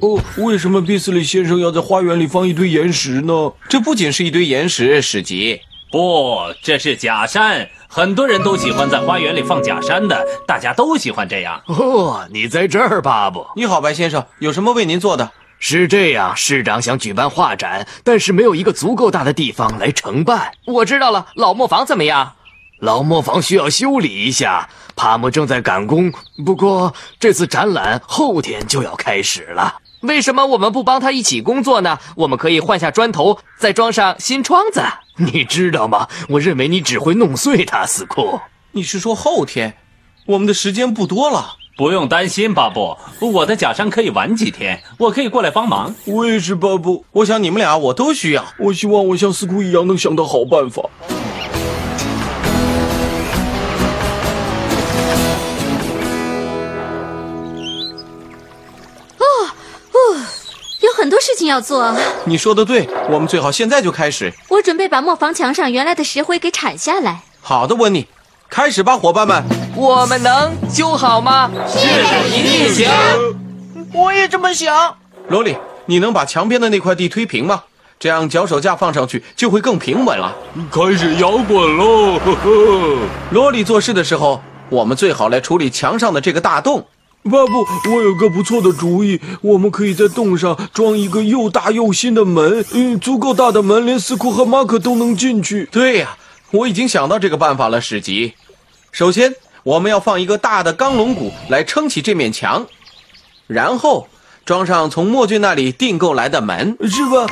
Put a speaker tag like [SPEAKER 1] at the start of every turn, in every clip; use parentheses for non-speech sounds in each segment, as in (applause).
[SPEAKER 1] 哦，为什么比斯利先生要在花园里放一堆岩石呢？
[SPEAKER 2] 这不仅是一堆岩石，史吉。
[SPEAKER 3] 不，这是假山，很多人都喜欢在花园里放假山的，大家都喜欢这样。
[SPEAKER 4] 哦，你在这儿，巴布。
[SPEAKER 2] 你好，白先生，有什么为您做的？
[SPEAKER 4] 是这样，市长想举办画展，但是没有一个足够大的地方来承办。
[SPEAKER 5] 我知道了，老磨坊怎么样？
[SPEAKER 4] 老磨坊需要修理一下，帕姆正在赶工。不过这次展览后天就要开始了。
[SPEAKER 5] 为什么我们不帮他一起工作呢？我们可以换下砖头，再装上新窗子。
[SPEAKER 4] 你知道吗？我认为你只会弄碎它，斯库。
[SPEAKER 2] 你是说后天？我们的时间不多了。
[SPEAKER 3] 不用担心，巴布，我的假山可以晚几天，我可以过来帮忙。
[SPEAKER 1] 我也是，巴布。
[SPEAKER 2] 我想你们俩我都需要。
[SPEAKER 1] 我希望我像斯库一样能想到好办法。
[SPEAKER 6] 事情要做。
[SPEAKER 2] 你说的对，我们最好现在就开始。
[SPEAKER 6] 我准备把磨坊墙上原来的石灰给铲下来。
[SPEAKER 2] 好的，温妮，开始吧，伙伴们。
[SPEAKER 5] 我们能修好吗？
[SPEAKER 3] 是的，一定行。
[SPEAKER 7] 我也这么想。
[SPEAKER 2] 罗莉，你能把墙边的那块地推平吗？这样脚手架放上去就会更平稳了。
[SPEAKER 1] 开始摇滚喽！呵呵。
[SPEAKER 2] 罗莉做事的时候，我们最好来处理墙上的这个大洞。
[SPEAKER 1] 巴布，我有个不错的主意，我们可以在洞上装一个又大又新的门，嗯，足够大的门，连斯库和马可都能进去。
[SPEAKER 2] 对呀、我已经想到这个办法了，史吉。首先，我们要放一个大的钢龙骨来撑起这面墙，然后装上从墨俊那里订购来的门。
[SPEAKER 1] 是吧？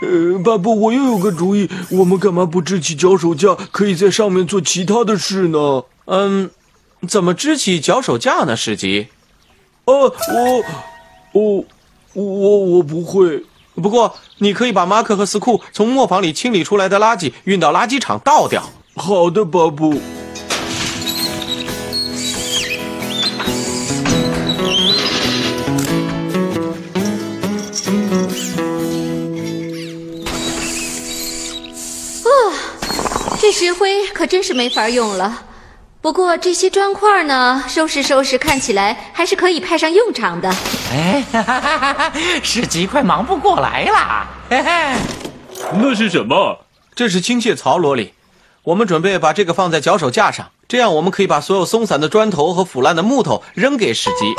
[SPEAKER 1] 呃呃，巴布，我又有个主意，我们干嘛不支起脚手架，可以在上面做其他的事呢？
[SPEAKER 2] 嗯，怎么支起脚手架呢，史吉？
[SPEAKER 1] 哦，我，我，我我不会。
[SPEAKER 2] 不过你可以把马克和斯库从磨坊里清理出来的垃圾运到垃圾场倒掉。
[SPEAKER 1] 好的，巴布。
[SPEAKER 6] 啊这石灰可真是没法用了。不过这些砖块呢，收拾收拾，看起来还是可以派上用场的。
[SPEAKER 7] 哎，哈哈哈哈哈！史吉快忙不过来了。嘿嘿，
[SPEAKER 3] 那是什么？
[SPEAKER 2] 这是青蟹槽，罗里。我们准备把这个放在脚手架上，这样我们可以把所有松散的砖头和腐烂的木头扔给史吉。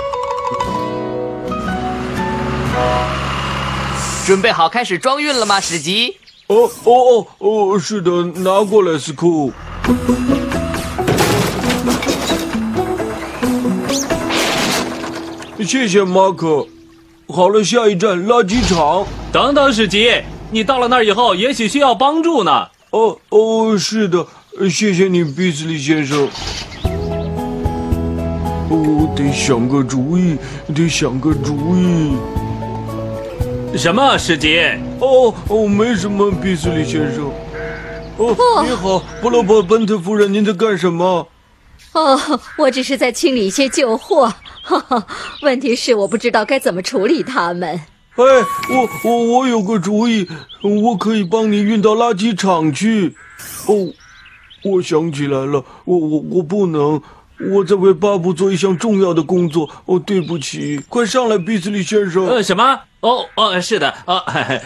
[SPEAKER 5] 准备好开始装运了吗，史吉？
[SPEAKER 1] 哦哦哦哦，是的，拿过来，斯库。谢谢马可。好了，下一站垃圾场。
[SPEAKER 3] 等等，史吉，你到了那儿以后，也许需要帮助呢。
[SPEAKER 1] 哦哦，是的，谢谢你，比斯利先生。哦，得想个主意，得想个主意。
[SPEAKER 3] 什么，史吉？
[SPEAKER 1] 哦哦，没什么，比斯利先生。哦，你好，布洛伯本特夫人，您在干什么？
[SPEAKER 6] 哦，我只是在清理一些旧货。哈哈，问题是我不知道该怎么处理他们。
[SPEAKER 1] 哎，我我我有个主意，我可以帮你运到垃圾场去。哦，我想起来了，我我我不能，我在为巴布做一项重要的工作。哦，对不起，快上来，比斯利先生。
[SPEAKER 3] 呃，什么？哦哦，是的，啊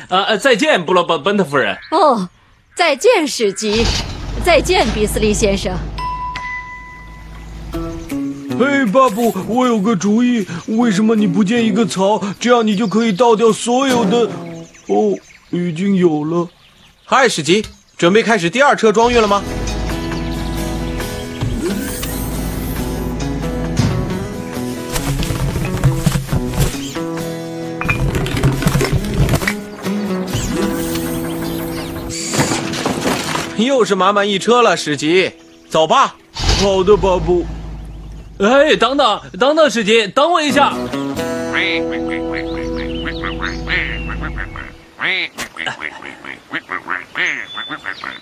[SPEAKER 3] 呃 (laughs) 呃，再见，布洛本本特夫人。
[SPEAKER 6] 哦，再见，史吉。再见，比斯利先生。
[SPEAKER 1] 嘿，巴布，我有个主意，为什么你不建一个槽？这样你就可以倒掉所有的。哦，已经有了。
[SPEAKER 2] 嗨，史吉，准备开始第二车装运了吗？又是满满一车了，史吉，走吧。
[SPEAKER 1] 好的，巴布。
[SPEAKER 3] 哎，等等，等等，史吉，等我一下。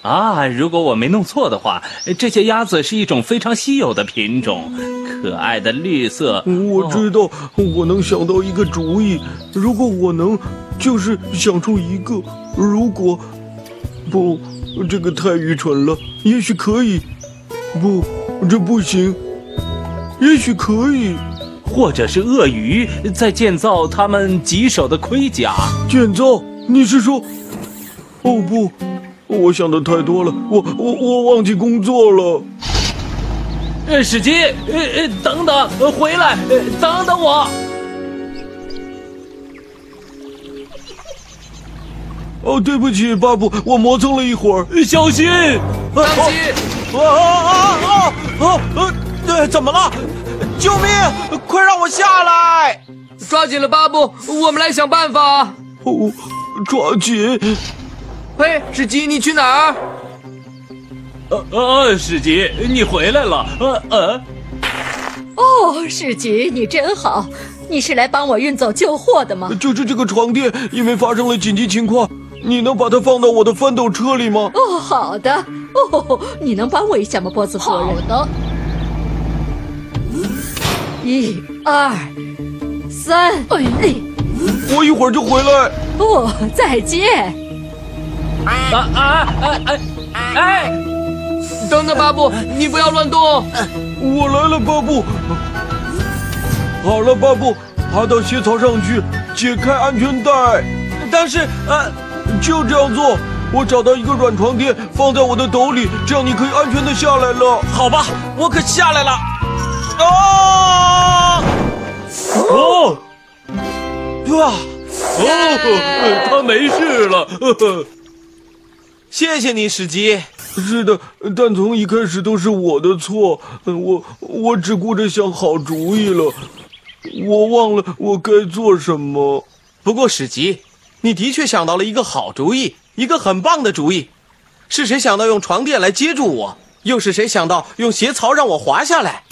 [SPEAKER 3] 啊，如果我没弄错的话，这些鸭子是一种非常稀有的品种，可爱的绿色。
[SPEAKER 1] 我知道，我能想到一个主意。如果我能，就是想出一个。如果不，这个太愚蠢了。也许可以，不，这不行。也许可以
[SPEAKER 3] 或者是鳄鱼在建造他们棘手的盔甲。
[SPEAKER 1] 建造。你是说？哦不，我想的太多了。我我我忘记工作了。
[SPEAKER 3] 呃，史基，呃呃，等等，呃回来，呃，等等我。
[SPEAKER 1] 哦，对不起，巴布，我磨蹭了一会儿。
[SPEAKER 3] 小心！
[SPEAKER 5] 小心！
[SPEAKER 2] 啊啊啊啊啊！呃，怎么了？救命！快让我下来！
[SPEAKER 5] 抓紧了，巴布，我们来想办法。
[SPEAKER 1] 哦，抓紧！
[SPEAKER 5] 嘿，史吉，你去哪儿？
[SPEAKER 3] 呃呃，史吉，你回来了。呃呃，
[SPEAKER 8] 哦，史吉，你真好，你是来帮我运走旧货的吗？
[SPEAKER 1] 就是这个床垫，因为发生了紧急情况，你能把它放到我的翻斗车里吗？
[SPEAKER 8] 哦，好的。哦，你能帮我一下吗，波斯夫人？
[SPEAKER 6] 好的，
[SPEAKER 8] 一、二、三。哎，
[SPEAKER 1] 我一会儿就回来。
[SPEAKER 8] 不，再见。
[SPEAKER 3] 啊啊啊哎哎！
[SPEAKER 5] 等等，巴布，你不要乱动。
[SPEAKER 1] 我来了，巴布。好了，巴布，爬到鞋槽上去，解开安全带。
[SPEAKER 2] 但是，呃，
[SPEAKER 1] 就这样做。我找到一个软床垫，放在我的斗里，这样你可以安全的下来了。
[SPEAKER 2] 好吧，我可下来了。啊！
[SPEAKER 3] 哦
[SPEAKER 2] 哇！
[SPEAKER 3] 哦，他没事了。呵呵
[SPEAKER 2] 谢谢你，史基。
[SPEAKER 1] 是的，但从一开始都是我的错。我我只顾着想好主意了，我忘了我该做什么。
[SPEAKER 2] 不过，史吉，你的确想到了一个好主意，一个很棒的主意。是谁想到用床垫来接住我？又是谁想到用鞋槽让我滑下来？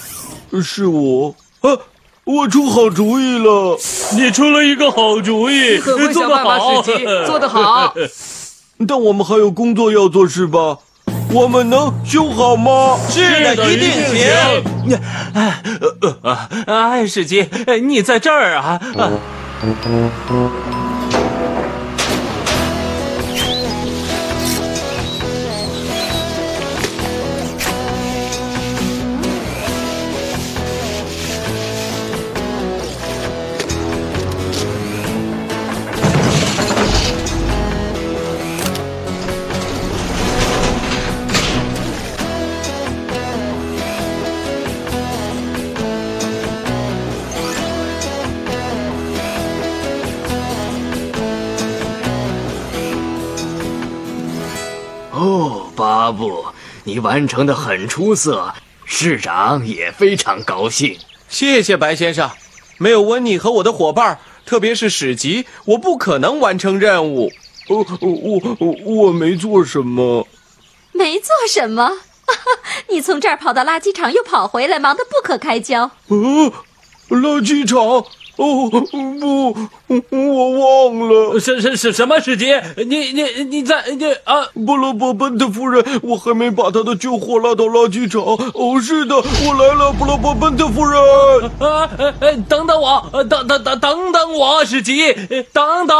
[SPEAKER 1] 是我啊！我出好主意了。
[SPEAKER 3] 你出了一个好主意，(laughs) 做得好，
[SPEAKER 5] 做得好。(laughs)
[SPEAKER 1] 但我们还有工作要做，是吧？我们能修好吗？
[SPEAKER 2] 是的，一定行。
[SPEAKER 3] 哎，呃呃，哎，史基，哎你在这儿啊？啊
[SPEAKER 4] 哦，巴布，你完成的很出色，市长也非常高兴。
[SPEAKER 2] 谢谢白先生，没有温妮和我的伙伴，特别是史吉，我不可能完成任务。
[SPEAKER 1] 哦，我我我没做什么。
[SPEAKER 6] 没做什么。(laughs) 你从这儿跑到垃圾场又跑回来，忙得不可开交。
[SPEAKER 1] 呃，垃圾场。哦不，我忘了。
[SPEAKER 3] 是是是什么史吉？你你你在你啊？
[SPEAKER 1] 布罗伯本特夫人，我还没把他的旧货拉到垃圾场。哦，是的，我来了，布罗伯本特夫人。
[SPEAKER 3] 啊，呃呃等等我，呃等等等等等我，史基，呃等等！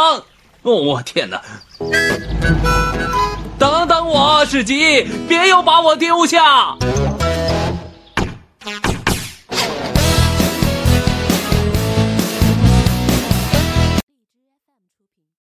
[SPEAKER 3] 哦，我天哪！等等我，史吉，别又把我丢下！